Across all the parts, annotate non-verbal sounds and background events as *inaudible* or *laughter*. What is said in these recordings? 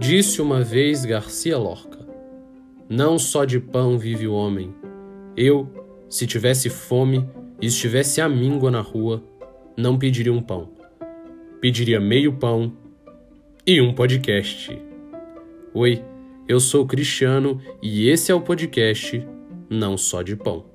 Disse uma vez Garcia Lorca: Não só de pão vive o homem. Eu, se tivesse fome e estivesse à míngua na rua, não pediria um pão. Pediria meio pão e um podcast. Oi, eu sou Cristiano e esse é o podcast Não Só de Pão.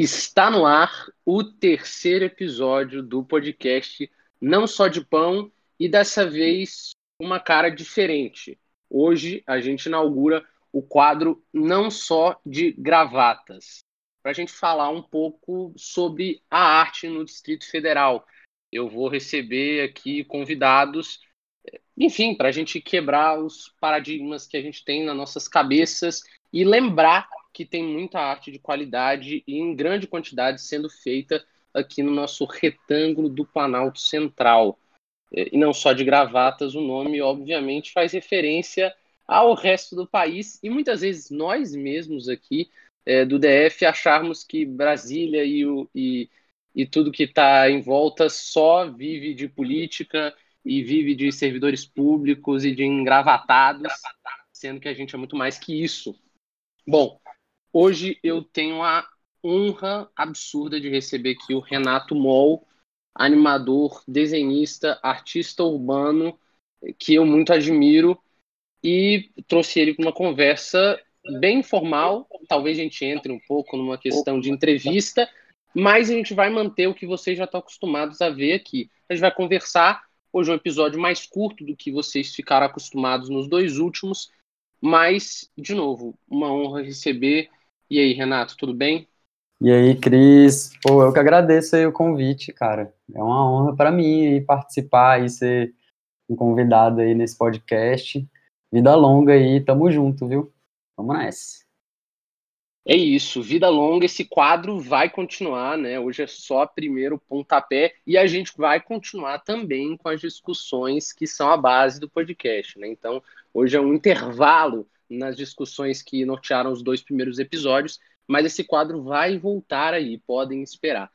Está no ar o terceiro episódio do podcast Não Só de Pão e dessa vez uma cara diferente. Hoje a gente inaugura o quadro Não Só de Gravatas, para a gente falar um pouco sobre a arte no Distrito Federal. Eu vou receber aqui convidados, enfim, para a gente quebrar os paradigmas que a gente tem nas nossas cabeças e lembrar que tem muita arte de qualidade e em grande quantidade sendo feita aqui no nosso retângulo do Planalto Central. É, e não só de gravatas, o nome obviamente faz referência ao resto do país e muitas vezes nós mesmos aqui é, do DF acharmos que Brasília e, o, e, e tudo que está em volta só vive de política e vive de servidores públicos e de engravatados, sendo que a gente é muito mais que isso. Bom, Hoje eu tenho a honra absurda de receber aqui o Renato Moll, animador, desenhista, artista urbano, que eu muito admiro, e trouxe ele para uma conversa bem informal. Talvez a gente entre um pouco numa questão de entrevista, mas a gente vai manter o que vocês já estão acostumados a ver aqui. A gente vai conversar. Hoje é um episódio mais curto do que vocês ficaram acostumados nos dois últimos, mas, de novo, uma honra receber e aí, Renato, tudo bem? E aí, Cris? Pô, eu que agradeço aí o convite, cara. É uma honra para mim participar e ser um convidado aí nesse podcast. Vida longa aí, tamo junto, viu? Vamos nessa. É isso, vida longa, esse quadro vai continuar, né? Hoje é só primeiro pontapé e a gente vai continuar também com as discussões que são a base do podcast, né? Então, hoje é um intervalo nas discussões que nortearam os dois primeiros episódios, mas esse quadro vai voltar aí, podem esperar.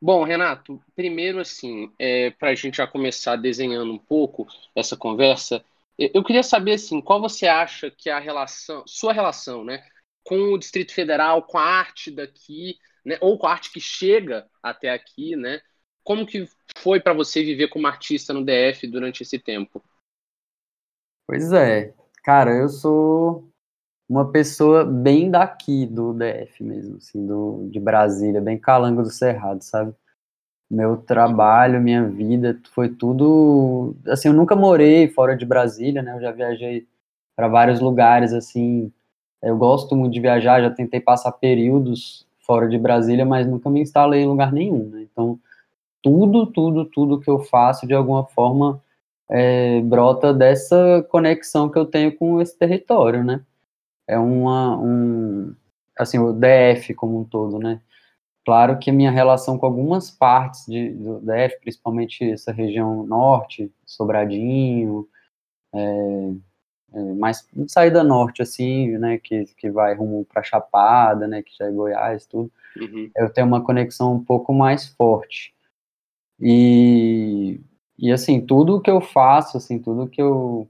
Bom, Renato, primeiro assim, é, para a gente já começar desenhando um pouco essa conversa, eu queria saber assim, qual você acha que é a relação, sua relação, né, com o Distrito Federal, com a arte daqui, né, ou com a arte que chega até aqui, né? Como que foi para você viver como artista no DF durante esse tempo? Pois é, Cara, eu sou uma pessoa bem daqui do DF mesmo, assim, do, de Brasília, bem calango do Cerrado, sabe? Meu trabalho, minha vida, foi tudo. Assim, eu nunca morei fora de Brasília, né? Eu já viajei para vários lugares, assim. Eu gosto muito de viajar, já tentei passar períodos fora de Brasília, mas nunca me instalei em lugar nenhum, né? Então, tudo, tudo, tudo que eu faço, de alguma forma, é, brota dessa conexão que eu tenho com esse território, né? É uma, um, assim, o DF como um todo, né? Claro que minha relação com algumas partes de, do DF, principalmente essa região norte, Sobradinho, é, é, mais saída norte, assim, né, que, que vai rumo para Chapada, né, que já é Goiás, tudo, uhum. eu tenho uma conexão um pouco mais forte. E e assim, tudo que eu faço, assim, tudo que eu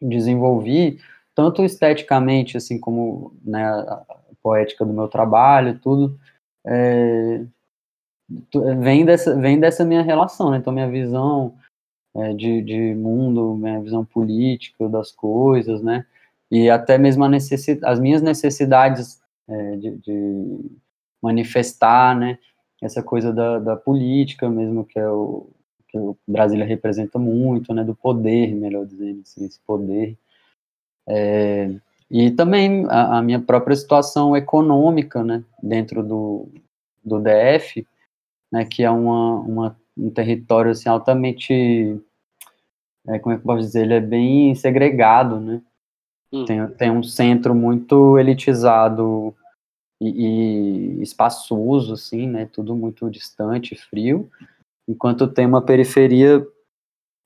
desenvolvi, tanto esteticamente, assim, como né, a poética do meu trabalho, tudo, é, vem, dessa, vem dessa minha relação, né? Então, minha visão é, de, de mundo, minha visão política das coisas, né? E até mesmo as minhas necessidades é, de, de, manifestar, né? Essa coisa da, da política mesmo, que é o, que o Brasília representa muito, né, do poder, melhor dizendo assim, esse poder. É, e também a, a, minha própria situação econômica, né, dentro do, do DF, né, que é uma, uma um território assim, altamente, é, como é que eu posso dizer, ele é bem segregado, né, hum. tem, tem um centro muito elitizado e, e espaçoso, assim, né, tudo muito distante, frio, enquanto tem uma periferia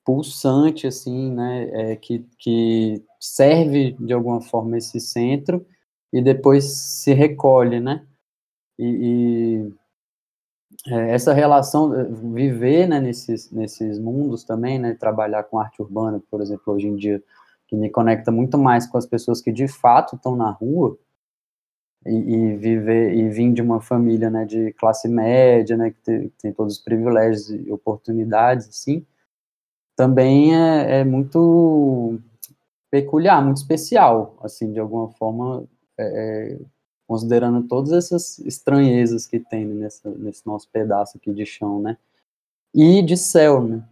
pulsante, assim, né, é, que, que serve de alguma forma esse centro e depois se recolhe, né? E, e é, essa relação, eh, viver né, nesses, nesses mundos também, né? Trabalhar com arte urbana, por exemplo, hoje em dia, que me conecta muito mais com as pessoas que de fato estão na rua, e, e, viver e vir de uma família né, de classe média, né, que tem, tem todos os privilégios e oportunidades, assim, também é, é, muito peculiar, muito especial, assim, de alguma forma, é, é considerando todas essas estranhezas que tem nessa, nesse nosso pedaço aqui de chão, né, e de céu, né,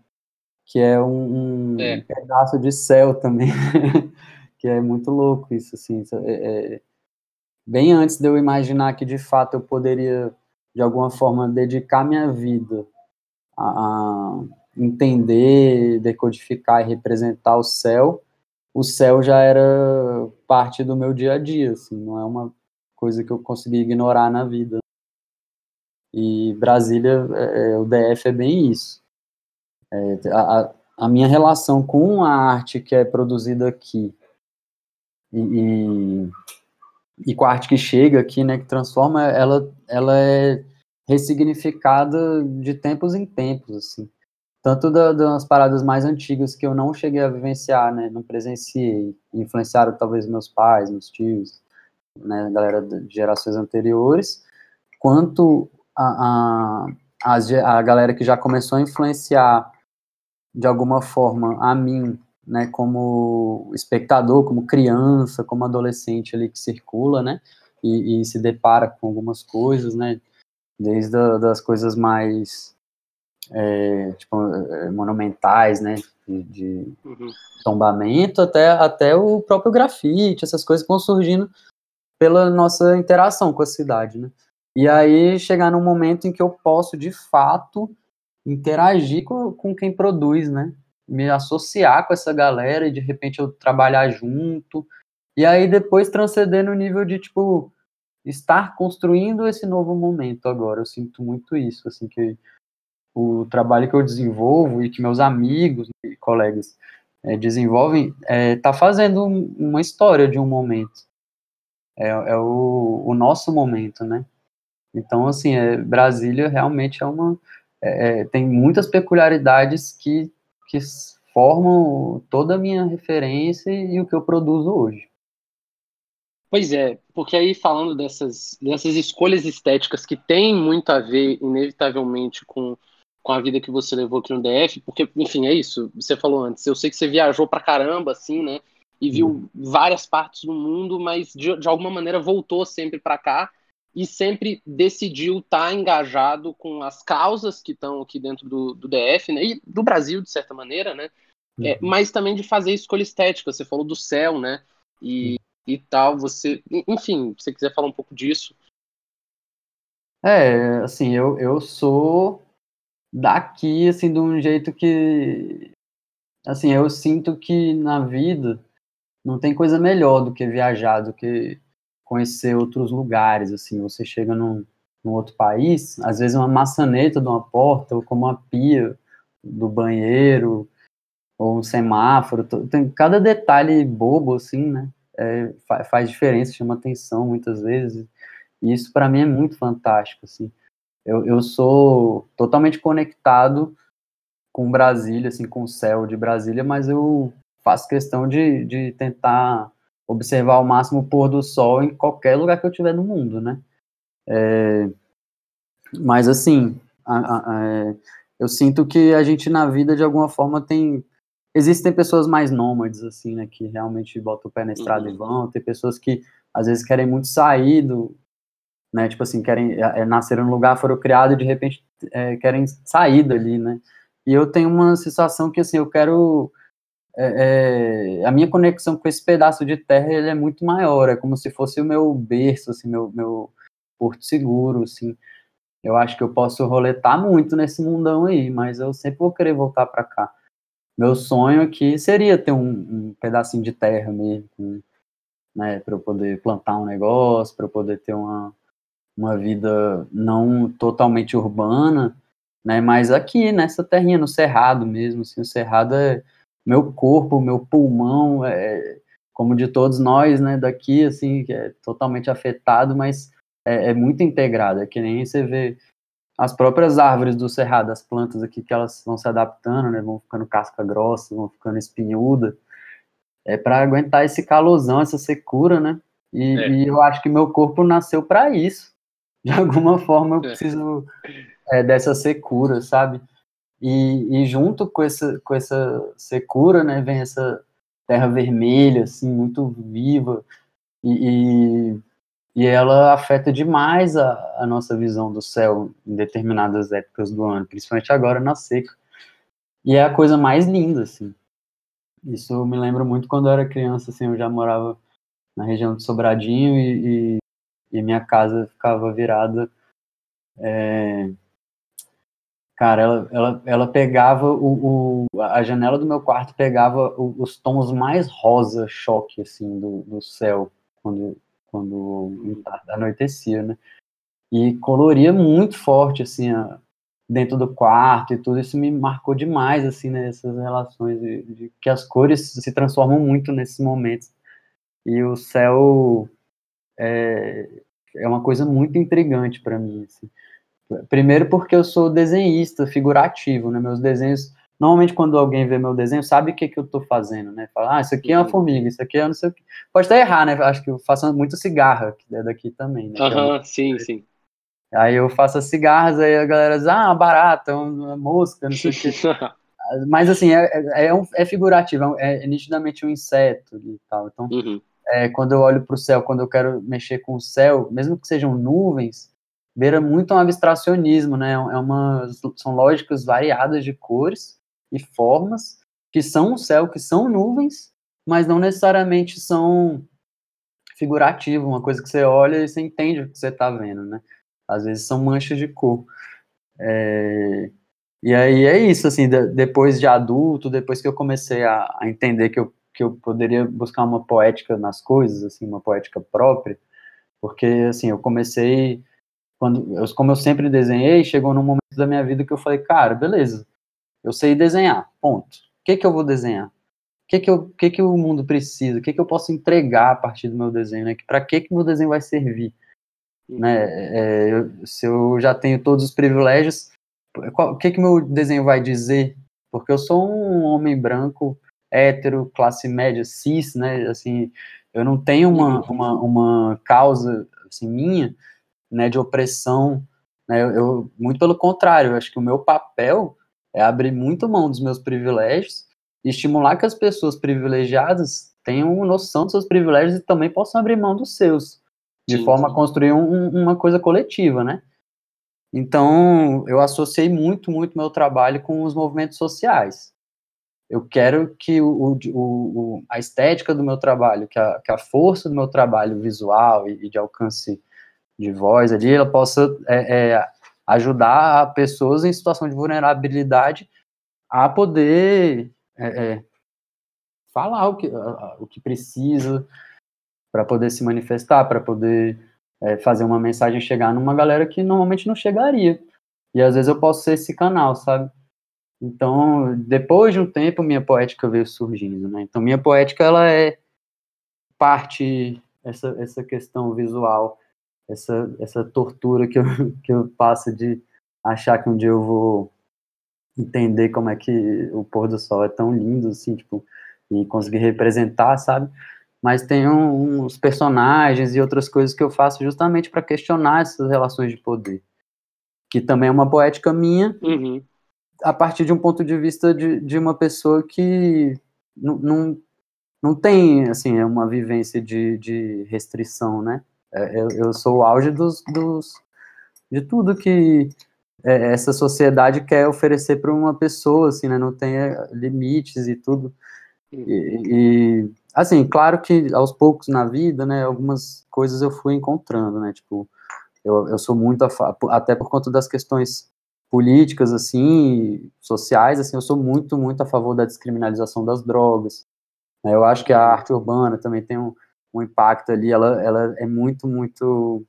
que é um, um é. pedaço de céu também, *laughs* que é muito louco isso, assim, é, é bem antes de eu imaginar que de fato eu poderia de alguma forma dedicar minha vida a, entender, decodificar e representar o céu, o céu já era parte do meu dia a dia, assim, não é uma coisa que eu consegui ignorar na vida. E Brasília, é, é o DF é bem isso. É, a, a, minha relação com a arte que é produzida aqui e, e e com a arte que chega aqui, né, que transforma, ela, ela é ressignificada de tempos em tempos, assim. Tanto da, das paradas mais antigas que eu não cheguei a vivenciar, né, não presenciei, influenciaram talvez meus pais, meus tios, né, galera de gerações anteriores, quanto a, a, a, a galera que já começou a influenciar de alguma forma a mim né, como espectador, como criança, como adolescente ali que circula, né, e, e se depara com algumas coisas, né, desde a, das coisas mais é, tipo, é, monumentais, né, de, de uhum. tombamento até, até o próprio grafite, essas coisas vão surgindo pela nossa interação com a cidade, né. E aí chegar num momento em que eu posso, de fato, interagir com, com quem produz, né, me associar com essa galera e de repente eu trabalhar junto. E aí depois transcender no nível de, tipo, estar construindo esse novo momento agora. Eu sinto muito isso, assim, que o trabalho que eu desenvolvo e que meus amigos e colegas é, desenvolvem está é, fazendo uma história de um momento. É, é o, o, nosso momento, né? Então, assim, é, Brasília realmente é uma... É, é, tem muitas peculiaridades que que formam toda a minha referência e o que eu produzo hoje. Pois é, porque aí falando dessas, dessas escolhas estéticas que tem muito a ver, inevitavelmente, com, com a vida que você levou aqui no DF, porque, enfim, é isso, você falou antes, eu sei que você viajou pra caramba, assim, né, e viu uhum. várias partes do mundo, mas de, de alguma maneira voltou sempre para cá, e sempre decidiu estar tá engajado com as causas que estão aqui dentro do, do, DF, né, e do Brasil, de certa maneira, né, é, uhum. é, mas também de fazer escolha estética, você falou do céu, né, e, uhum. e tal, você, enfim, se você quiser falar um pouco disso. É, assim, eu, eu sou daqui, assim, de um jeito que, assim, eu sinto que na vida não tem coisa melhor do que viajar, do que conhecer outros lugares, assim, você chega num, num outro país, às vezes uma maçaneta de uma porta, ou como uma pia do banheiro, ou um semáforo, tem cada detalhe bobo, assim, né, é, faz diferença, chama atenção muitas vezes, e isso para mim é muito fantástico, assim, eu, eu sou totalmente conectado com Brasília, assim, com o céu de Brasília, mas eu faço questão de, de tentar observar ao máximo o pôr do sol em qualquer lugar que eu estiver no mundo, né? É, mas assim, a, a, a, é, eu sinto que a gente na vida de alguma forma tem existem pessoas mais nômades assim, né, que realmente botam o pé na estrada uhum. e vão, tem pessoas que às vezes querem muito sair do, né, tipo assim, querem é, é nascer num lugar, foram criados e de repente é, querem sair dali, né? E eu tenho uma sensação que assim, eu quero é, é, a minha conexão com esse pedaço de terra ele é muito maior, é como se fosse o meu berço, assim, meu, meu porto seguro, assim. Eu acho que eu posso roletar muito nesse mundão aí, mas eu sempre vou querer voltar para cá. Meu sonho aqui seria ter um, um pedacinho de terra mesmo, né, para eu poder plantar um negócio, para eu poder ter uma, uma vida não totalmente urbana, né, mas aqui nessa terrinha no cerrado mesmo, assim, o cerrado é meu corpo, meu pulmão, é, como de todos nós, né, daqui, assim, que é totalmente afetado, mas é, é muito integrado, é que nem você vê as próprias árvores do cerrado, as plantas aqui, que elas vão se adaptando, né, vão ficando casca grossa, vão ficando espinhuda, é para aguentar esse calosão, essa secura, né, e, é. e eu acho que meu corpo nasceu para isso, de *laughs* alguma forma eu é. preciso é, dessa secura, sabe, e, e, junto com essa, com essa secura, né, vem essa terra vermelha, assim, muito viva, e, e, e ela afeta demais a, a, nossa visão do céu em determinadas épocas do ano, principalmente agora na seca. E é a coisa mais linda, assim. Isso me lembra muito quando eu era criança, assim, eu já morava na região de Sobradinho e, e, e minha casa ficava virada é, Cara, ela, ela, ela pegava o, o, a janela do meu quarto pegava os tons mais rosa choque assim do, do céu quando quando anoitecia, né? E coloria muito forte assim a, dentro do quarto e tudo isso me marcou demais assim nessas né, relações de, de, que as cores se transformam muito nesses momentos e o céu é, é uma coisa muito intrigante para mim assim. Primeiro porque eu sou desenhista figurativo, né? Meus desenhos, normalmente quando alguém vê meu desenho, sabe o que, que eu estou fazendo, né? Fala, ah, isso aqui é uma uhum. formiga, isso aqui é não sei o que. Pode até errar, né? Acho que eu faço muito cigarra, que é daqui também, né? Aham, uhum, sim, sim. Aí eu faço as cigarras, aí a galera diz, ah, barata, uma mosca, não sei o que. *laughs* Mas assim, é, é, é, um, é figurativo, é, é, nitidamente um inseto e tal. Então, uhum. é, quando eu olho para o céu, quando eu quero mexer com o céu, mesmo que sejam nuvens, beira muito um abstracionismo, né? É uma, são lógicas variadas de cores e formas que são o céu, que são nuvens, mas não necessariamente são figurativo, uma coisa que você olha e você entende o que você está vendo, né? Às vezes são manchas de cor. É... E aí é isso, assim, de, depois de adulto, depois que eu comecei a, a entender que eu, que eu poderia buscar uma poética nas coisas, assim, uma poética própria, porque, assim, eu comecei quando eu, como eu sempre desenhei, chegou num momento da minha vida que eu falei, cara, beleza, eu sei desenhar, ponto. O que que eu vou desenhar? O que que, eu, que que o mundo precisa? O que que eu posso entregar a partir do meu desenho? Né? Para que que meu desenho vai servir? Né? É, eu, se eu já tenho todos os privilégios, qual, o que que meu desenho vai dizer? Porque eu sou um homem branco, hétero, classe média, cis, né? Assim, eu não tenho uma, uma, uma causa assim, minha né, de opressão. Né, eu, eu, muito pelo contrário, eu acho que o meu papel é abrir muito mão dos meus privilégios e estimular que as pessoas privilegiadas tenham noção dos seus privilégios e também possam abrir mão dos seus, de sim, forma sim. a construir um, uma coisa coletiva, né? Então, eu associei muito, muito meu trabalho com os movimentos sociais. Eu quero que o, o, o a estética do meu trabalho, que a, que a força do meu trabalho visual e, e de alcance de voz ali, ela possa é, é, ajudar pessoas em situação de vulnerabilidade a poder é, é falar o que, o que precisa para poder se manifestar, para poder é, fazer uma mensagem chegar numa galera que normalmente não chegaria. E às vezes eu posso ser esse canal, sabe? Então, depois de um tempo, minha poética veio surgindo, né? Então, minha poética, ela é parte, essa, essa questão visual essa, essa tortura que eu, *laughs* que eu passo de achar que um dia eu vou entender como é que o pôr do sol é tão lindo, assim, tipo, e conseguir representar, sabe? Mas tem um, uns personagens e outras coisas que eu faço justamente para questionar essas relações de poder, que também é uma poética minha, uhum. a partir de um ponto de vista de, de uma pessoa que não, não, não tem, assim, uma vivência de, de restrição, né? É, eu, eu sou o auge dos, dos, de tudo que é, essa sociedade quer oferecer para uma pessoa, assim, né? Não tem é, limites e tudo. E, e, assim, claro que aos poucos na vida, né? Algumas coisas eu fui encontrando, né? Tipo, eu, eu sou muito até por conta das questões políticas, assim, sociais, assim, eu sou muito, muito a favor da descriminalização das drogas. Né? Eu acho que a arte urbana também tem um um impacto ali, ela, ela é muito, muito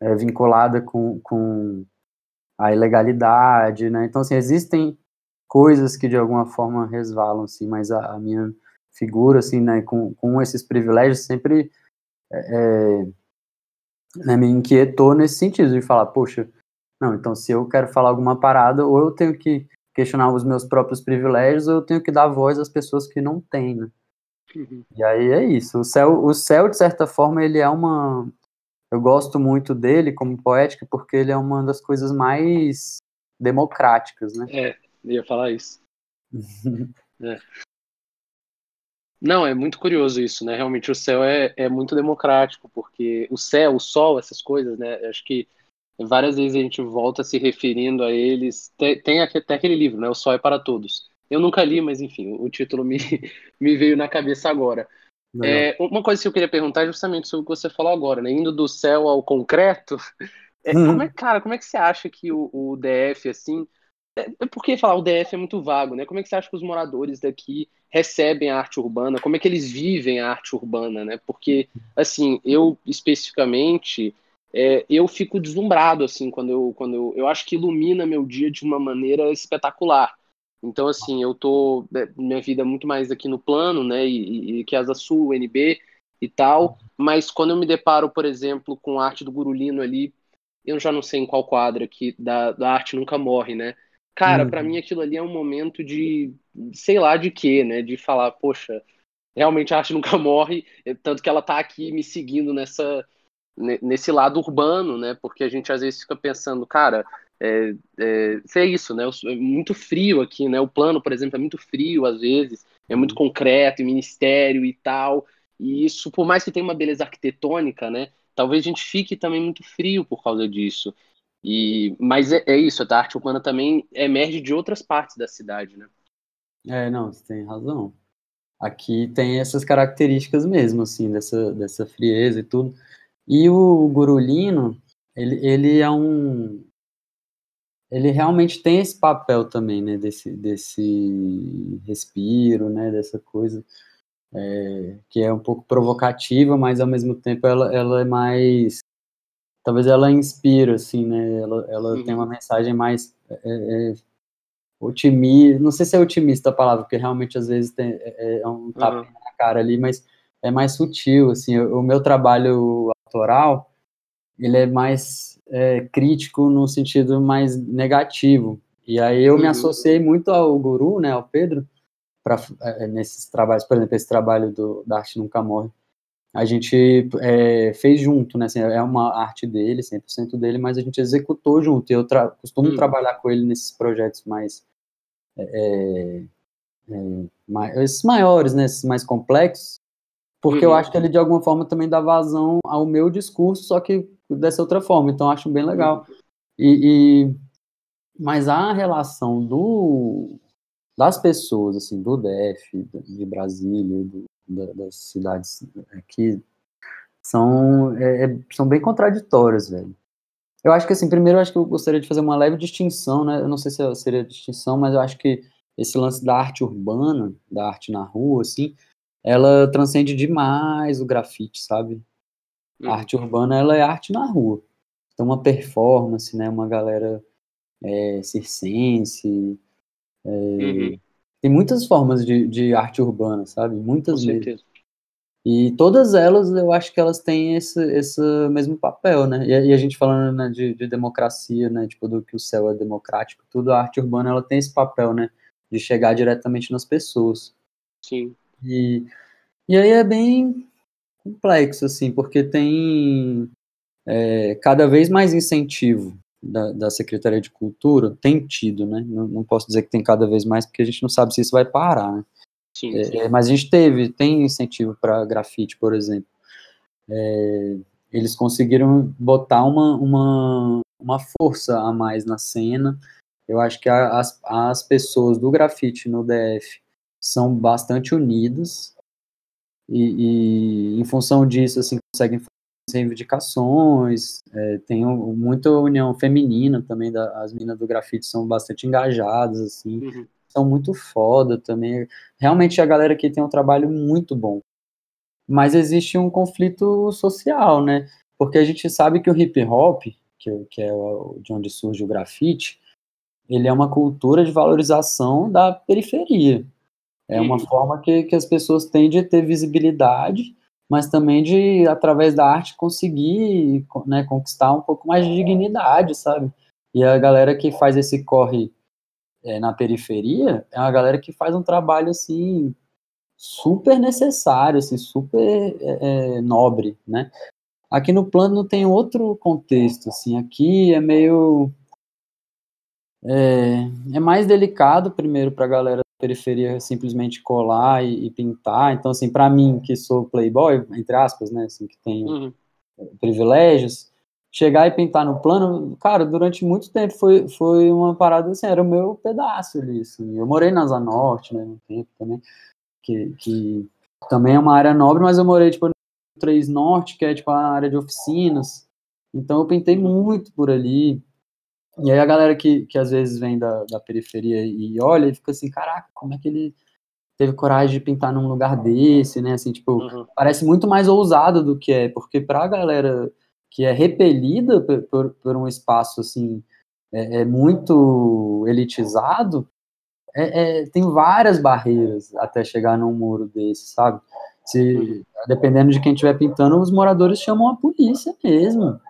é, vinculada com, com a ilegalidade, né? Então, assim, existem coisas que de alguma forma resvalam, assim, mas a, a minha figura, assim, né, com, com esses privilégios, sempre é, é, né, me inquietou nesse sentido, de falar, poxa, não, então se eu quero falar alguma parada, ou eu tenho que questionar os meus próprios privilégios, ou eu tenho que dar voz às pessoas que não têm, né? Uhum. E aí é isso. O céu, o céu, de certa forma, ele é uma. Eu gosto muito dele como poética, porque ele é uma das coisas mais democráticas, né? É, ia falar isso. *laughs* é. Não, é muito curioso isso, né? Realmente o céu é, é muito democrático, porque o céu, o sol, essas coisas, né? Acho que várias vezes a gente volta se referindo a eles. Tem, tem até aquele livro, né? O Sol é para Todos. Eu nunca li, mas enfim, o título me, *laughs* me veio na cabeça agora. É, uma coisa que eu queria perguntar é justamente sobre o que você falou agora, né? Indo do céu ao concreto. *laughs* É, como é, cara, como é que você acha que o, o DF, assim, é, é porque falar o DF é muito vago, né? Como é que você acha que os moradores daqui recebem a arte urbana? Como é que eles vivem a arte urbana, né? Porque, assim, eu especificamente, é, eu fico deslumbrado, assim, quando eu, quando eu, eu acho que ilumina meu dia de uma maneira espetacular. Então, assim, eu tô, é, minha vida é muito mais aqui no plano, né, e, e que Asa Sul, NB e tal, mas quando eu me deparo, por exemplo, com a arte do Gurulino ali, eu já não sei em qual quadra que da, da arte nunca morre, né? Cara, uhum. para mim aquilo ali é um momento de, sei lá de quê, né? De falar, poxa, realmente a arte nunca *laughs* morre, é, tanto que ela tá aqui me seguindo nessa nesse lado urbano, né? Porque a gente às vezes fica pensando, cara, é, é, é isso, né? É muito frio aqui, né? O plano, por exemplo, é muito frio às vezes, é muito concreto, ministério e tal. E isso, por mais que tenha uma beleza arquitetônica, né? Talvez a gente fique também muito frio por causa disso. E, mas é, é isso, a arte urbana também emerge de outras partes da cidade, né? É, não, você tem razão. Aqui tem essas características mesmo, assim, dessa, dessa frieza e tudo. E o Gurulino, ele, ele é um. Ele realmente tem esse papel também, né? Desse, desse respiro, né? Dessa coisa é, que é um pouco provocativa, mas ao mesmo tempo ela, ela é mais talvez ela inspira, assim, né? Ela, ela uhum. tem uma mensagem mais é, é, otimista, não sei se é otimista a palavra, porque realmente às vezes tem, é, é um tapa uhum. na cara ali, mas é mais sutil, assim, o, o meu trabalho autoral, ele é mais é, crítico no sentido mais negativo, e aí eu uhum. me associei muito ao guru, né, ao Pedro, para é, nesses trabalhos, por exemplo, esse trabalho do, da Arte Nunca Morre, a gente é, fez junto, né? Assim, é uma arte dele, 100% dele, mas a gente executou junto. Eu tra costumo hum. trabalhar com ele nesses projetos mais, é, é, é mais, esses maiores, né? Esses mais complexos, porque eu uhum. acho que ele de alguma forma também dá vazão ao meu discurso, só que dessa outra forma. Então acho bem legal. E, e mas a relação do das pessoas assim do DF, de Brasília, do, das cidades aqui são, é, é, são bem contraditórias, velho. Eu acho que, assim, primeiro eu acho que eu gostaria de fazer uma leve distinção, né? Eu não sei se seria distinção, mas eu acho que esse lance da arte urbana, da arte na rua, assim, ela transcende demais o grafite, sabe? A uhum. arte urbana, ela é arte na rua. Então, uma performance, né? Uma galera é, circense, é, uhum. Tem muitas formas de, de arte urbana, sabe? Muitas Com mesmo. Certeza. E todas elas, eu acho que elas têm esse, esse mesmo papel, né? E, e a gente falando né, de, de, democracia, né? Tipo, do que o céu é democrático, tudo, a arte urbana, ela tem esse papel, né? De chegar diretamente nas pessoas. Sim. E, e aí é bem complexo, assim, porque tem é, cada vez mais incentivo da, da, Secretaria de Cultura tem tido, né? Não, não, posso dizer que tem cada vez mais, porque a gente não sabe se isso vai parar, né? Sim, é, sim. É, mas a gente teve, tem incentivo para grafite, por exemplo. É, eles conseguiram botar uma, uma, uma força a mais na cena. Eu acho que a, as, as pessoas do grafite no DF são bastante unidas e, e, em função disso, assim, conseguem reivindicações, é, tem um, muita união feminina também, da, as meninas do grafite são bastante engajadas, assim, uhum. são muito foda também. Realmente a galera aqui tem um trabalho muito bom. Mas existe um conflito social, né? Porque a gente sabe que o hip hop, que, que é de onde surge o grafite, ele é uma cultura de valorização da periferia. É uma forma que, que as pessoas têm de ter visibilidade, mas também de, através da arte, conseguir né, conquistar um pouco mais de dignidade, sabe? E a galera que faz esse corre é, na periferia é uma galera que faz um trabalho, assim, super necessário, assim, super é, nobre, né? Aqui no plano tem outro contexto, assim, aqui é meio é, é mais delicado primeiro para a galera periferia simplesmente colar e, e pintar. Então, assim, para mim que sou playboy, entre aspas, né, assim, que tenho uhum. privilégios, chegar e pintar no plano, cara, durante muito tempo foi, foi uma parada assim, era o meu pedaço ali, assim. Eu morei na Zona Norte, né, um tempo também, que, que também é uma área nobre, mas eu morei, tipo, no 3 Norte, que é, tipo, a área de oficinas. Então eu pintei muito por ali. E aí a galera que, que às vezes vem da, da periferia e olha e fica assim, caraca, como é que ele teve coragem de pintar num lugar desse, né? Assim, tipo, uhum. parece muito mais ousado do que é, porque pra galera que é repelida por, por, por um espaço assim é, é muito elitizado, é, é, tem várias barreiras até chegar num muro desse, sabe? Se, uhum. dependendo de quem estiver pintando, os moradores chamam a polícia mesmo.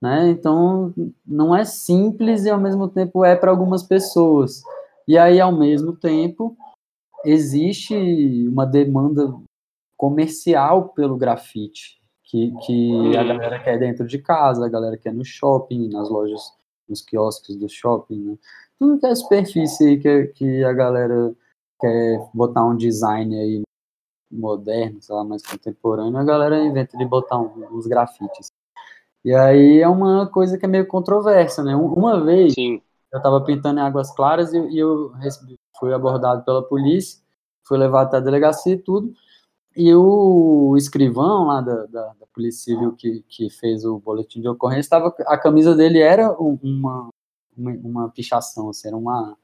Né? Então, não é simples e ao mesmo tempo é para algumas pessoas. E aí, ao mesmo tempo, existe uma demanda comercial pelo grafite, que, que a uhum. galera quer dentro de casa, a galera quer no shopping, nas lojas, nos quiosques do shopping, né? tudo que é superfície que, que a galera quer botar um design aí moderno, sei lá, mais contemporâneo, a galera inventa de botar uns grafites. E aí é uma coisa que é meio controversa, né? Uma vez Sim. eu estava pintando em Águas Claras e, e eu recebi, fui abordado pela polícia, fui levado até a delegacia e tudo, e o escrivão lá da, da, da Polícia Civil que, que fez o boletim de ocorrência, tava, a camisa dele era uma, uma, uma pichação, assim, era uma,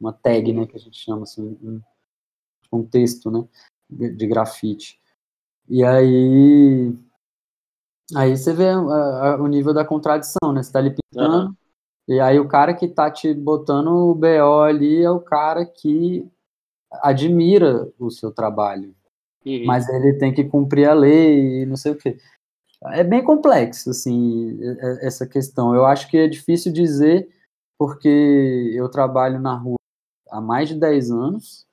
uma tag, né, que a gente chama assim, um, um texto, né, de, de grafite. E aí Aí você vê a, a, o nível da contradição, né? Você tá ali pintando, uhum. e aí o cara que tá te botando o BO ali é o cara que admira o seu trabalho. Uhum. Mas ele tem que cumprir a lei e não sei o quê. É bem complexo, assim, essa questão. Eu acho que é difícil dizer, porque eu trabalho na rua há mais de 10 anos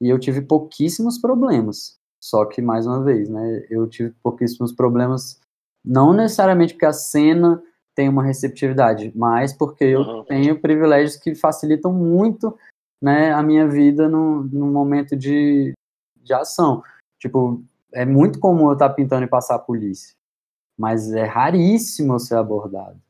e eu tive pouquíssimos problemas. Só que, mais uma vez, né, eu tive pouquíssimos problemas não necessariamente porque a cena tem uma receptividade, mas porque eu uhum. tenho privilégios que facilitam muito né, a minha vida no, no momento de, de ação. Tipo, é muito comum eu estar pintando e passar a polícia, mas é raríssimo eu ser abordado.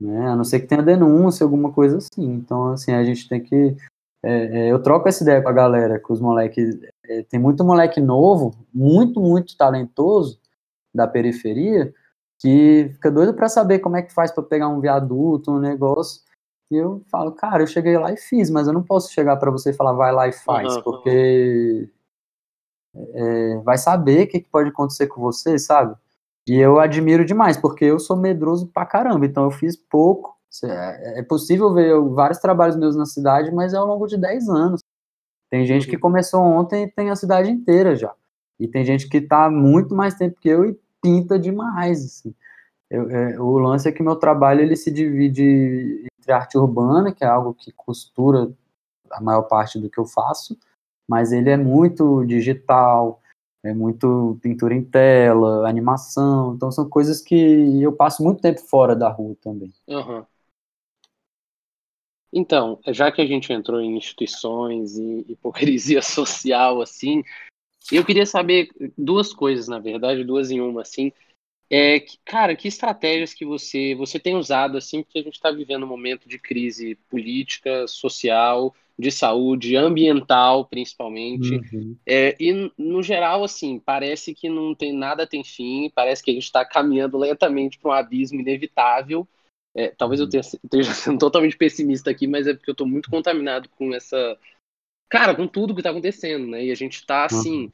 Né? A não ser que tenha denúncia, alguma coisa assim. Então, assim, a gente tem que. É, é, eu troco essa ideia com a galera, com os moleques. É, tem muito moleque novo, muito, muito talentoso, da periferia que fica doido para saber como é que faz para pegar um viaduto, um negócio. E eu falo, cara, eu cheguei lá e fiz, mas eu não posso chegar para você e falar, vai lá e faz, uhum. porque é, vai saber o que, que pode acontecer com você, sabe? E eu admiro demais, porque eu sou medroso pra caramba, então eu fiz pouco. É, é possível ver vários trabalhos meus na cidade, mas é ao longo de 10 anos. Tem gente que uhum. começou ontem e tem a cidade inteira já. E tem gente que está muito mais tempo que eu e pinta demais. Assim. Eu, é, o lance é que meu trabalho ele se divide entre arte urbana, que é algo que costura a maior parte do que eu faço, mas ele é muito digital, é muito pintura em tela, animação, então são coisas que eu passo muito tempo fora da rua também. Uhum. Então, já que a gente entrou em instituições e *laughs* hipocrisia social, assim, eu queria saber duas coisas, na verdade, duas em uma, assim. É, que, cara, que estratégias que você, você tem usado, assim, porque a gente está vivendo um momento de crise política, social, de saúde, ambiental, principalmente. Uhum. É, e, no geral, assim, parece que não tem nada tem fim, parece que a gente está caminhando lentamente para um abismo inevitável. É, talvez eu uhum. tenha, esteja *laughs* sendo totalmente pessimista aqui, mas é porque eu estou muito contaminado com essa cara, com tudo que tá acontecendo, né? E a gente tá, assim, uhum.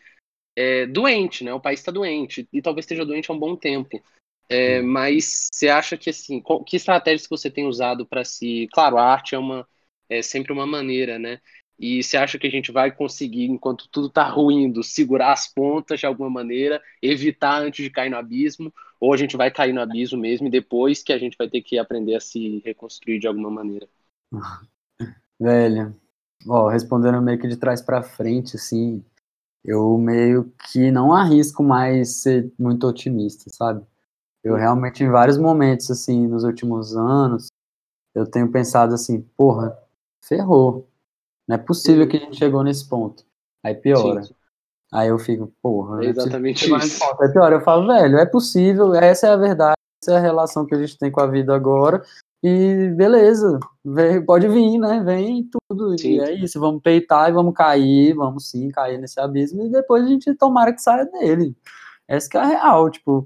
é, doente, né? O país tá doente, e talvez esteja doente há um bom tempo. É, uhum. Mas você acha que, assim, que estratégias que você tem usado para se... Claro, a arte é, uma, é sempre uma maneira, né? E você acha que a gente vai conseguir, enquanto tudo está ruindo, segurar as pontas de alguma maneira, evitar antes de cair no abismo? Ou a gente vai cair no abismo mesmo e depois que a gente vai ter que aprender a se reconstruir de alguma maneira? *laughs* Velho, ó, respondendo meio que de trás para frente, assim, eu meio que não arrisco mais ser muito otimista, sabe? Eu realmente, em vários momentos, assim, nos últimos anos, eu tenho pensado assim, porra, ferrou. Não é possível que a gente chegou nesse ponto. Aí piora. Sim. Aí eu fico, porra. É exatamente isso. Aí piora. Eu falo, velho, é possível, essa é a verdade, essa é a relação que a gente tem com a vida agora. E beleza, vem, pode vir, né? Vem tudo. Sim. E é isso, vamos peitar e vamos cair, vamos sim cair nesse abismo e depois a gente tomara que saia dele. Essa que é a real, tipo,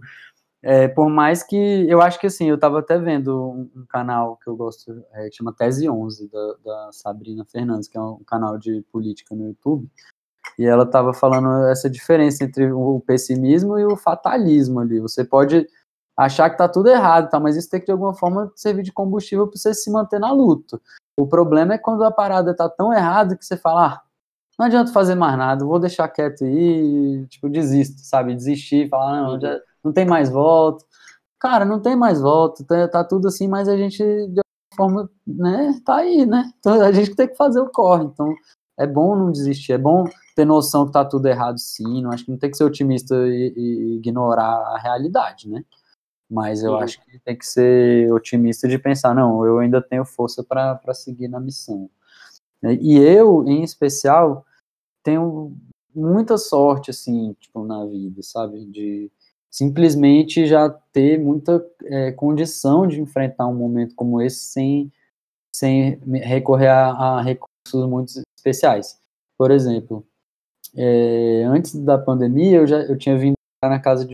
é, por mais que, eu acho que assim, eu tava até vendo um, um canal que eu gosto, é, que chama Tese 11, da, da, Sabrina Fernandes, que é um canal de política no YouTube, e ela tava falando essa diferença entre o pessimismo e o fatalismo ali. Você pode achar que tá tudo errado, tá? Mas isso tem que de alguma forma servir de combustível para você se manter na luta. O problema é quando a parada tá tão errada que você fala, ah, não adianta fazer mais nada, vou deixar quieto aí, tipo, desisto, sabe? Desistir, falar, não, já não tem mais volta. Cara, não tem mais volta, tá, tá tudo assim, mas a gente, de alguma forma, né, tá aí, né? Então a gente tem que fazer o corre. Então é bom não desistir, é bom ter noção que tá tudo errado sim, não acho que não tem que ser otimista e, e ignorar a realidade, né? Mas eu acho que tem que ser otimista de pensar, não, eu ainda tenho força para seguir na missão. E eu, em especial, tenho muita sorte, assim, tipo, na vida, sabe? De simplesmente já ter muita é, condição de enfrentar um momento como esse sem, sem recorrer a, a recursos muito especiais. Por exemplo, é, antes da pandemia, eu já eu tinha vindo na casa de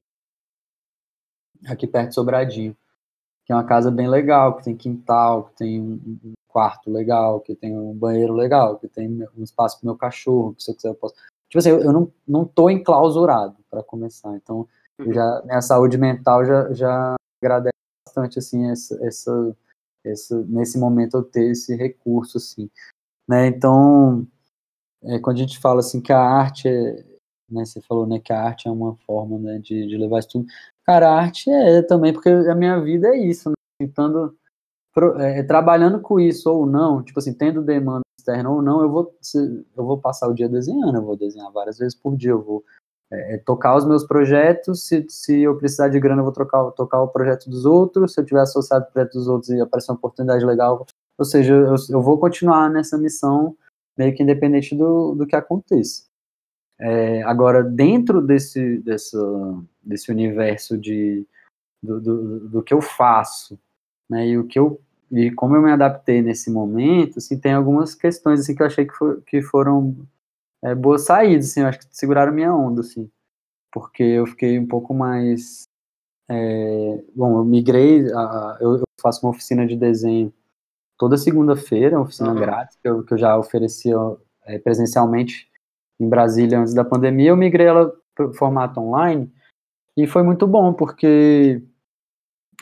aqui perto de Sobradinho, que é uma casa bem legal, que tem quintal, que tem um quarto legal, que tem um banheiro legal, que tem um espaço para meu cachorro, que se eu quiser eu posso. Tipo assim, eu, eu não, não tô enclausurado para começar, então uhum. já minha saúde mental já, já agradece bastante assim essa, essa, essa nesse momento eu ter esse recurso assim, né? Então, é, quando a gente fala assim que a arte é, né, você falou né, que a arte é uma forma né, de, de levar isso tudo. Cara, a arte é também, porque a minha vida é isso, né? Tentando, é, trabalhando com isso ou não, tipo assim, tendo demanda externa ou não, eu vou, eu vou passar o dia desenhando, eu vou desenhar várias vezes por dia, eu vou é, é, tocar os meus projetos, se, se eu precisar de grana, eu vou trocar, tocar o projeto dos outros, se eu tiver associado ao projeto dos outros e aparecer uma oportunidade legal, ou seja, eu, eu vou continuar nessa missão meio que independente do, do que aconteça. É, agora, dentro desse, desse, desse universo de, do, do, do, que eu faço, né, e o que eu e como eu me adaptei nesse momento, assim, tem algumas questões assim que eu achei que, for, que foram é, boas saídas, assim, eu acho que seguraram minha onda, assim, porque eu fiquei um pouco mais, é, bom, eu migrei, a, eu, eu, faço uma oficina de desenho toda segunda-feira, uma oficina uhum. grátis que eu, que eu já oferecia é, presencialmente em Brasília antes da pandemia, eu migrei ela para o formato online e foi muito bom, porque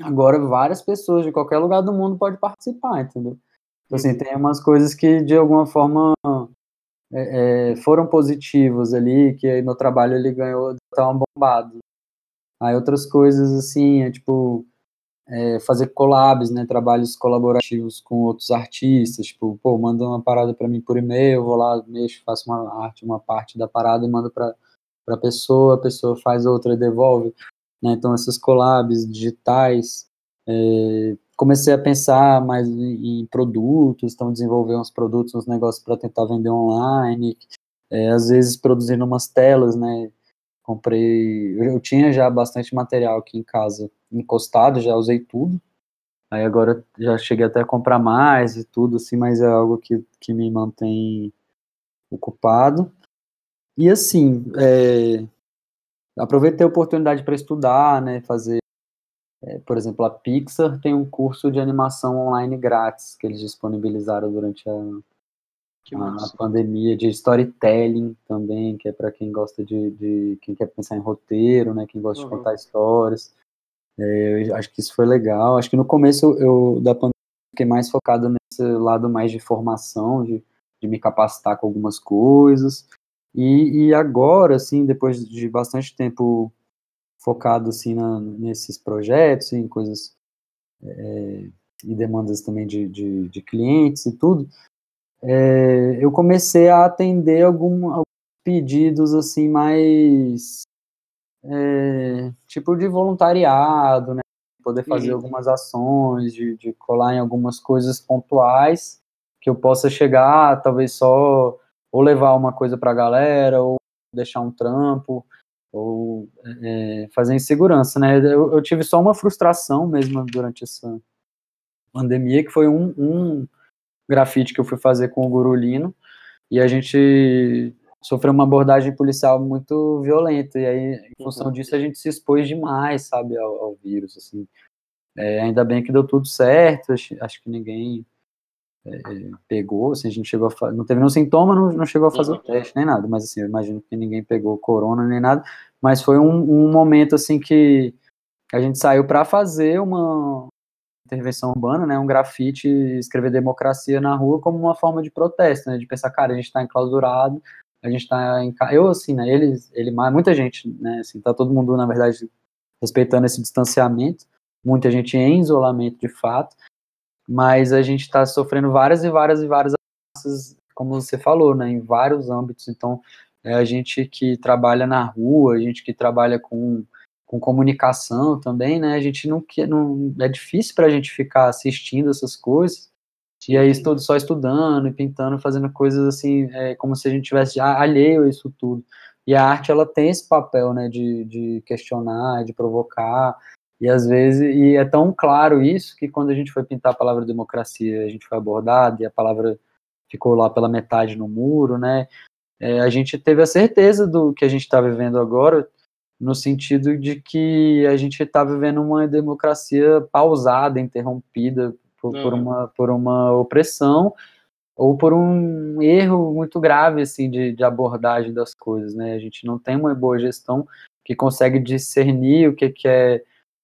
agora várias pessoas de qualquer lugar do mundo podem participar, entendeu? Então, assim, tem umas coisas que de alguma forma é, é, foram positivas ali, que aí no trabalho ele ganhou, tava bombado. Aí outras coisas, assim, é tipo, é, fazer collabs, né, trabalhos colaborativos com outros artistas, tipo, pô, manda uma parada para mim por e-mail, vou lá, mexo, faço uma arte, uma parte da parada e mando para a pessoa, a pessoa faz outra e devolve, né, então essas collabs digitais, é, comecei a pensar mais em, em produtos, então desenvolver uns produtos, uns negócios para tentar vender online, é, às vezes produzindo umas telas, né, comprei, eu tinha já bastante material aqui em casa encostado, já usei tudo. Aí agora já cheguei até a comprar mais e tudo, assim, mas é algo que, que me mantém ocupado. E assim, é, aproveitei a oportunidade para estudar, né, fazer, é, por exemplo, a Pixar tem um curso de animação online grátis que eles disponibilizaram durante a, a, a pandemia, de storytelling também, que é para quem gosta de, de, quem quer pensar em roteiro, né, quem gosta uhum. de contar histórias. É, eu acho que isso foi legal. Acho que no começo eu, da pandemia fiquei mais focado nesse lado mais de formação, de de me capacitar com algumas coisas. E, e agora, assim, depois de bastante tempo focado assim na, nesses projetos, em coisas é, e demandas também de, de, de, clientes e tudo, é, eu comecei a atender algum, alguns pedidos assim mais é, tipo de voluntariado, né? Poder fazer uhum. algumas ações, de, de colar em algumas coisas pontuais que eu possa chegar, talvez só ou levar uma coisa para a galera, ou deixar um trampo, ou é, fazer insegurança, né? Eu, eu, tive só uma frustração mesmo durante essa pandemia, que foi um, um grafite que eu fui fazer com o Gurulino, e a gente sofreu uma abordagem policial muito violenta, e aí, em função uhum. disso, a gente se expôs demais, sabe, ao, ao vírus, assim. É, ainda bem que deu tudo certo, acho, acho que ninguém é, pegou, assim, a gente chegou a não teve nenhum sintoma, não, não chegou a fazer uhum. o teste, nem nada, mas assim, eu imagino que ninguém pegou corona nem nada, mas foi um, um momento, assim, que a gente saiu para fazer uma intervenção urbana, né, um grafite, escrever democracia na rua como uma forma de protesto, né, de pensar, cara, a gente está enclausurado, a gente está em eu assim, né, ele, ele muita gente, né, assim, tá todo mundo na verdade respeitando esse distanciamento, muita gente em isolamento de fato, mas a gente está sofrendo várias e várias e várias ameaças, como você falou, né, em vários âmbitos. Então, é a gente que trabalha na rua, a gente que trabalha com, com comunicação também, né, a gente não quer, não é difícil para a gente ficar assistindo essas coisas. E aí estou só estudando e pintando, fazendo coisas assim, é, como se a gente tivesse alheio a isso tudo. E a arte ela tem esse papel, né, de, de questionar, de provocar, e às vezes, e é tão claro isso que quando a gente foi pintar a palavra democracia, a gente foi abordado e a palavra ficou lá pela metade no muro, né? É, a gente teve a certeza do que a gente está vivendo agora, no sentido de que a gente está vivendo uma democracia pausada, interrompida por, por, uma, por uma opressão ou por um erro muito grave assim de, de abordagem das coisas, né? A gente não tem uma boa gestão que consegue discernir o que, que é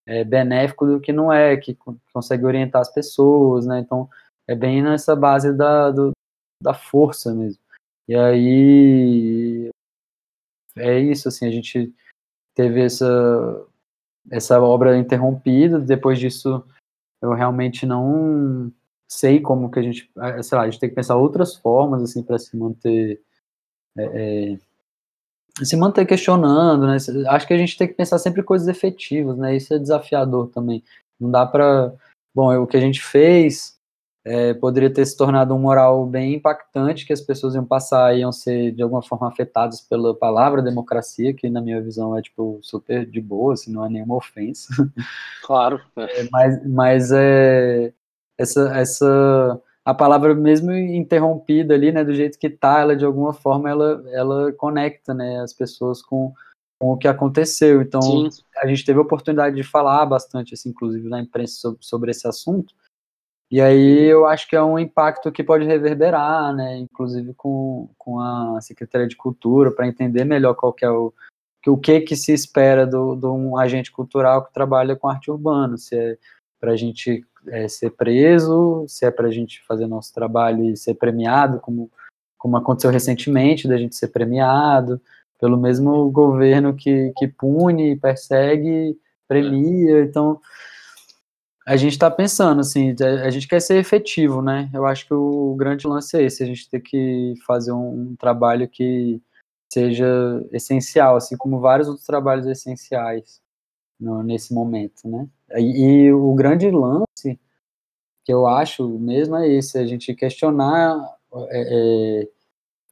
é, benéfico do que não é, que consegue orientar as pessoas, né? Então, é bem nessa base da, do, da força mesmo. E aí, é isso, assim, a gente teve essa, essa obra interrompida, depois disso eu realmente não sei como que a gente, sei lá, a gente tem que pensar outras formas, assim, para se manter é, é, se manter questionando, né? Acho que a gente tem que pensar sempre coisas efetivas, né? Isso é desafiador também. Não dá para, bom, o que a gente fez é, poderia ter se tornado um moral bem impactante, que as pessoas iam passar, iam ser de alguma forma afetadas pela palavra democracia, que na minha visão é tipo super de boa, assim, não é nenhuma ofensa. *laughs* Claro. É, mas, mas é essa essa a palavra mesmo interrompida ali, né, do jeito que tá, ela de alguma forma ela, ela conecta, né, as pessoas com, com o que aconteceu. Então, Sim. a gente teve a oportunidade de falar bastante, assim, inclusive na imprensa sobre, sobre esse assunto. E aí eu acho que é um impacto que pode reverberar, né, inclusive com, com a Secretaria de Cultura, para entender melhor qual que é o, o que que se espera de um agente cultural que trabalha com arte urbana, se é para a gente é, ser preso, se é para a gente fazer nosso trabalho e ser premiado, como, como aconteceu recentemente, da gente ser premiado pelo mesmo governo que, que pune, persegue, premia. Então, a gente está pensando, assim, a gente quer ser efetivo, né? Eu acho que o grande lance é esse, a gente tem que fazer um, um trabalho que seja essencial, assim como vários outros trabalhos essenciais no, nesse momento, né? E, e, o grande lance que eu acho mesmo é esse, a gente questionar, é, é,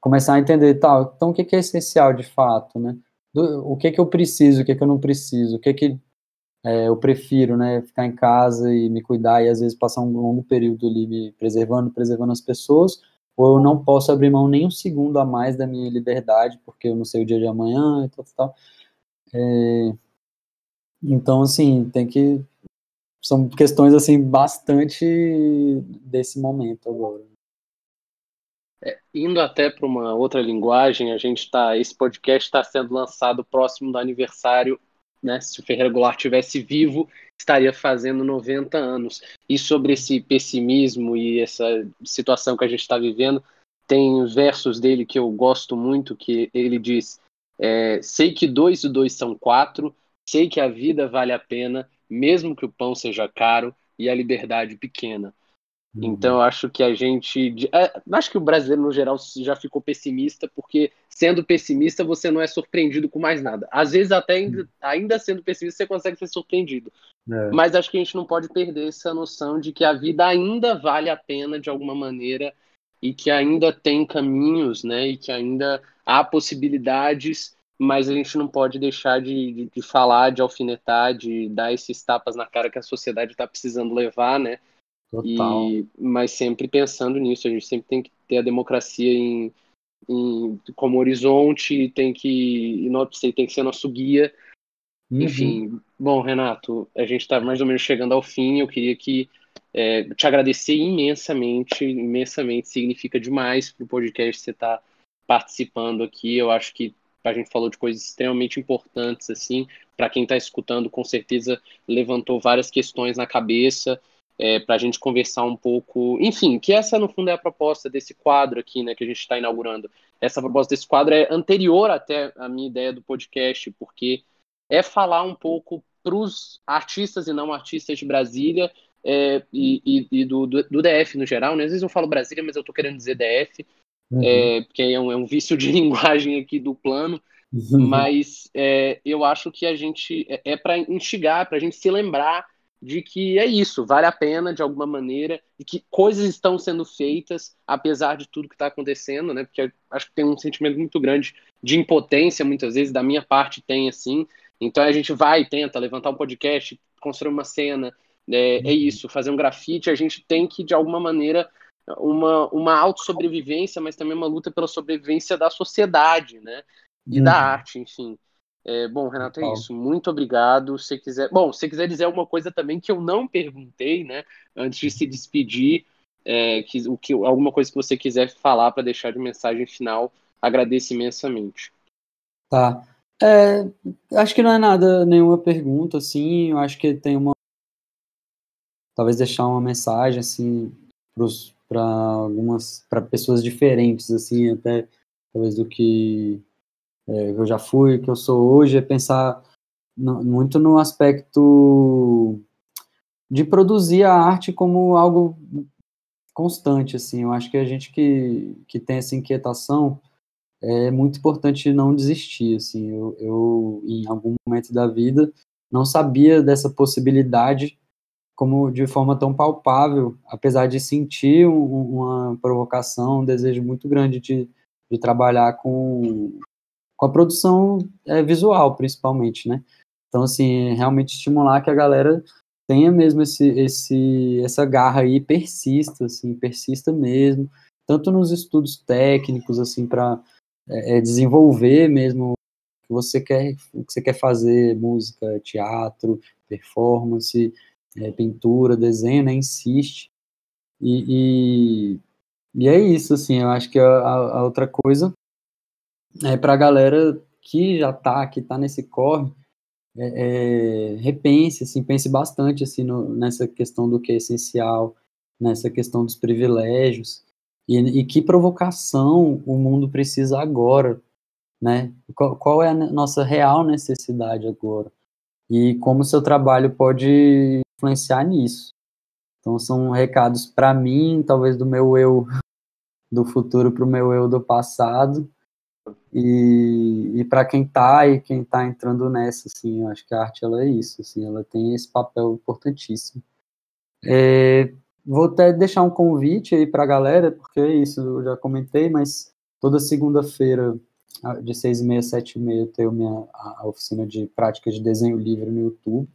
começar a entender, tal, então o que, que é essencial de fato, né? Do, o que que eu preciso, o que que eu não preciso, o que que é, eu prefiro, né, ficar em casa e me cuidar e às vezes passar um longo período ali me preservando, preservando as pessoas, ou eu não posso abrir mão nem um segundo a mais da minha liberdade, porque eu não sei o dia de amanhã e tal, tal. É, então, assim, tem que. São questões, assim, bastante desse momento agora. É, indo até para uma outra linguagem, a gente está. Esse podcast está sendo lançado próximo do aniversário, né? Se o Ferreira Goulart tivesse vivo, estaria fazendo 90 anos. E sobre esse pessimismo e essa situação que a gente está vivendo, tem os versos dele que eu gosto muito, que ele diz: é, Sei que dois e dois são quatro, sei que a vida vale a pena, mesmo que o pão seja caro e a liberdade pequena. Então, eu acho que a gente. É, acho que o brasileiro, no geral, já ficou pessimista, porque sendo pessimista, você não é surpreendido com mais nada. Às vezes, até ainda, ainda sendo pessimista, você consegue ser surpreendido. É. Mas acho que a gente não pode perder essa noção de que a vida ainda vale a pena de alguma maneira e que ainda tem caminhos, né? E que ainda há possibilidades, mas a gente não pode deixar de, de, de falar, de alfinetar, de dar esses tapas na cara que a sociedade está precisando levar, né? Total. E, mas sempre pensando nisso, a gente sempre tem que ter a democracia em, em como horizonte, tem que, tem que ser nosso guia. Uhum. Enfim, bom, Renato, a gente está mais ou menos chegando ao fim. Eu queria que é, te agradecer imensamente, imensamente, significa demais para o podcast você estar tá participando aqui. Eu acho que a gente falou de coisas extremamente importantes, assim, para quem está escutando, com certeza levantou várias questões na cabeça é, para a gente conversar um pouco. Enfim, que essa no fundo é a proposta desse quadro aqui, né, que a gente está inaugurando. Essa proposta desse quadro é anterior até a minha ideia do podcast, porque é falar um pouco para os artistas e não artistas de Brasília é, e, e, e do, do, do, DF no geral, né? Às vezes eu falo Brasília, mas eu estou querendo dizer DF, uhum. é, porque é um, é um vício de *laughs* linguagem aqui do plano. Uhum. Mas é, eu acho que a gente é, é para instigar, para a gente se lembrar de que é isso, vale a pena de alguma maneira, e que coisas estão sendo feitas, apesar de tudo que está acontecendo, né? Porque acho que tem um sentimento muito grande de impotência, muitas vezes, da minha parte tem assim. Então a gente vai e tenta levantar um podcast, construir uma cena, é, é uhum. isso, fazer um grafite, a gente tem que, de alguma maneira, uma, uma autossobrevivência, mas também uma luta pela sobrevivência da sociedade, né? E uhum. da arte, enfim. É, bom, Renato, é isso. Muito obrigado. Se quiser, bom, se quiser dizer alguma coisa também que eu não perguntei, né, antes de se despedir, é, que, o que, alguma coisa que você quiser falar para deixar de mensagem final, agradeço imensamente. Tá. É, acho que não é nada, nenhuma pergunta, assim. Eu acho que tem uma. Talvez deixar uma mensagem, assim, para algumas. para pessoas diferentes, assim, até talvez do que é, eu já fui, que eu sou hoje, é pensar no, muito no aspecto de produzir a arte como algo constante, assim. Eu acho que a gente que, que tem essa inquietação é muito importante não desistir, assim. Eu, eu, em algum momento da vida, não sabia dessa possibilidade como de forma tão palpável, apesar de sentir um, uma provocação, um desejo muito grande de, de trabalhar com, com a produção é, visual, principalmente, né? Então, assim, realmente estimular que a galera tenha mesmo esse, esse, essa garra aí, persista, assim, persista mesmo, tanto nos estudos técnicos, assim, para é, é, desenvolver mesmo o que você quer, o que você quer fazer, música, teatro, performance, é, pintura, desenho, né? Insiste. E, e, e, é isso, assim, eu acho que a, a outra coisa é, para a galera que já está, que está nesse corre, é, é, repense, assim, pense bastante assim, no, nessa questão do que é essencial, nessa questão dos privilégios, e, e que provocação o mundo precisa agora, né? Qual, qual é a nossa real necessidade agora? E como o seu trabalho pode influenciar nisso. Então, são recados para mim, talvez do meu eu do futuro para o meu eu do passado, e, e para quem está e quem está entrando nessa, assim, eu acho que a arte ela é isso, assim, ela tem esse papel importantíssimo. É, vou até deixar um convite aí para a galera, porque é isso eu já comentei, mas toda segunda-feira, de seis e meia, sete e meia, eu tenho minha, a oficina de prática de desenho livre no YouTube.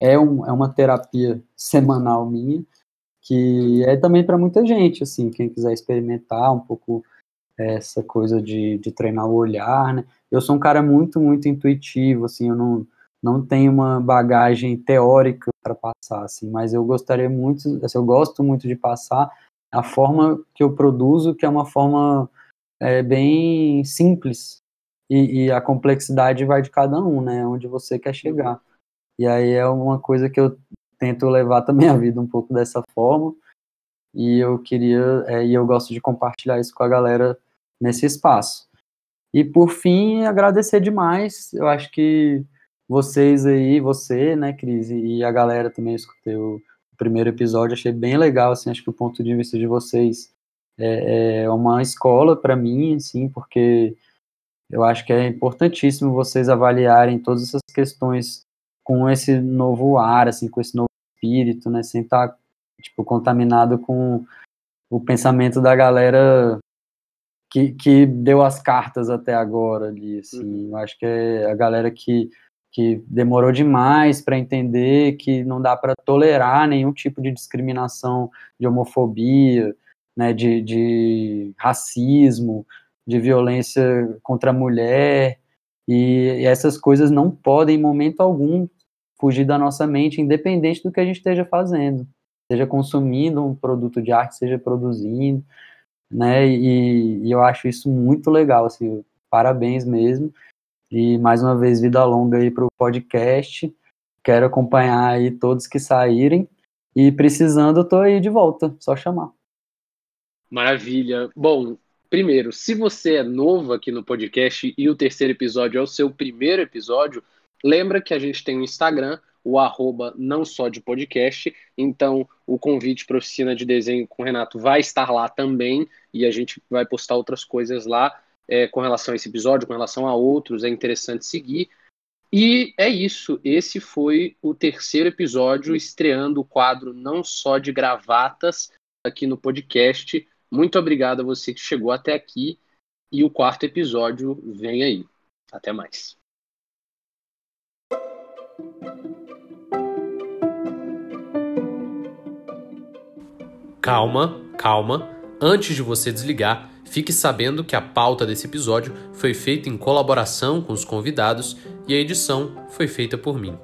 É, um, é uma terapia semanal minha, que é também para muita gente, assim, quem quiser experimentar um pouco essa coisa de, de treinar o olhar, né? Eu sou um cara muito, muito intuitivo, assim, eu não, não tenho uma bagagem teórica para passar, assim, mas eu gostaria muito, assim, eu gosto muito de passar a forma que eu produzo, que é uma forma é, bem simples, e, e, a complexidade vai de cada um, né, onde você quer chegar. E aí é uma coisa que eu tento levar também a vida um pouco dessa forma, e eu queria, é, e eu gosto de compartilhar isso com a galera nesse espaço. E por fim, agradecer demais, eu acho que vocês aí, você, né, Cris, e a galera também, eu escutei o primeiro episódio, achei bem legal, assim, acho que o ponto de vista de vocês é, é uma escola para mim, assim, porque eu acho que é importantíssimo vocês avaliarem todas essas questões com esse novo ar, assim, com esse novo espírito, né, sem estar, tá, tipo, contaminado com o pensamento da galera que, que deu as cartas até agora ali, assim, uhum. eu acho que é a galera que que demorou demais para entender que não dá para tolerar nenhum tipo de discriminação, de homofobia, né, de, de racismo, de violência contra a mulher, e, e essas coisas não podem, em momento algum, fugir da nossa mente, independente do que a gente esteja fazendo, seja consumindo um produto de arte, seja produzindo, né, e, e eu acho isso muito legal, assim, parabéns mesmo, e mais uma vez, vida longa aí para o podcast. Quero acompanhar aí todos que saírem. E precisando, tô aí de volta, só chamar. Maravilha. Bom, primeiro, se você é novo aqui no podcast e o terceiro episódio é o seu primeiro episódio, lembra que a gente tem um Instagram, o arroba não só de podcast, então o convite para oficina de desenho com o Renato vai estar lá também e a gente vai postar outras coisas lá é, com relação a esse episódio, com relação a outros, é interessante seguir. E é isso, esse foi o terceiro episódio, estreando o quadro não só de gravatas aqui no podcast. Muito obrigado a você que chegou até aqui e o quarto episódio vem aí. Até mais. Calma, calma. Antes de você desligar, Fique sabendo que a pauta desse episódio foi feita em colaboração com os convidados e a edição foi feita por mim.